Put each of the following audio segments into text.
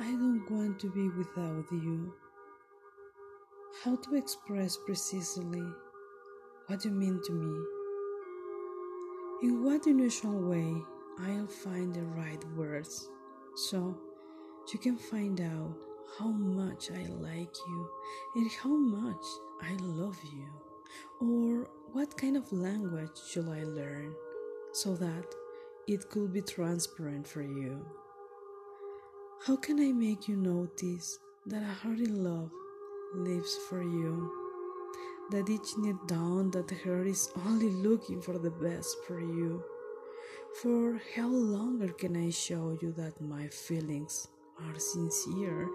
I don't want to be without you. How to express precisely what you mean to me? In what unusual way I'll find the right words so you can find out how much I like you and how much I love you, or what kind of language should I learn so that it could be transparent for you. How can I make you notice that a heart in love lives for you? That each knit down that heart is only looking for the best for you. For how longer can I show you that my feelings are sincere?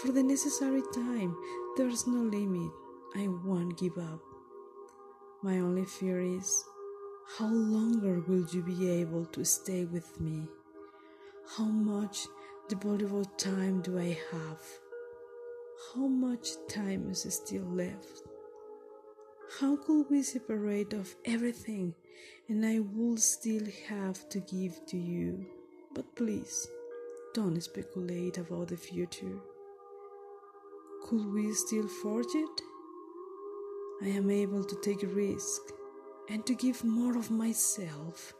For the necessary time, there's no limit. I won't give up. My only fear is how longer will you be able to stay with me? How much devoted time do I have? How much time is still left? How could we separate of everything and I would still have to give to you? But please, don't speculate about the future. Could we still forge it? I am able to take a risk and to give more of myself.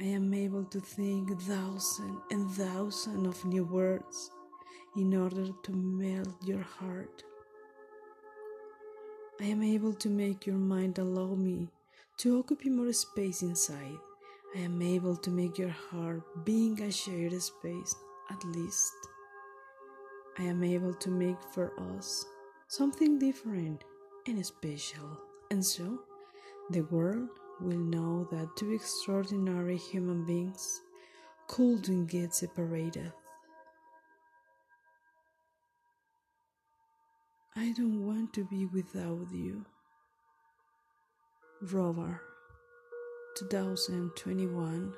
I am able to think thousand and thousand of new words in order to melt your heart. I am able to make your mind allow me to occupy more space inside. I am able to make your heart being a shared space at least. I am able to make for us something different and special. And so, the world will know that two extraordinary human beings couldn't get separated. I don't want to be without you. Rover 2021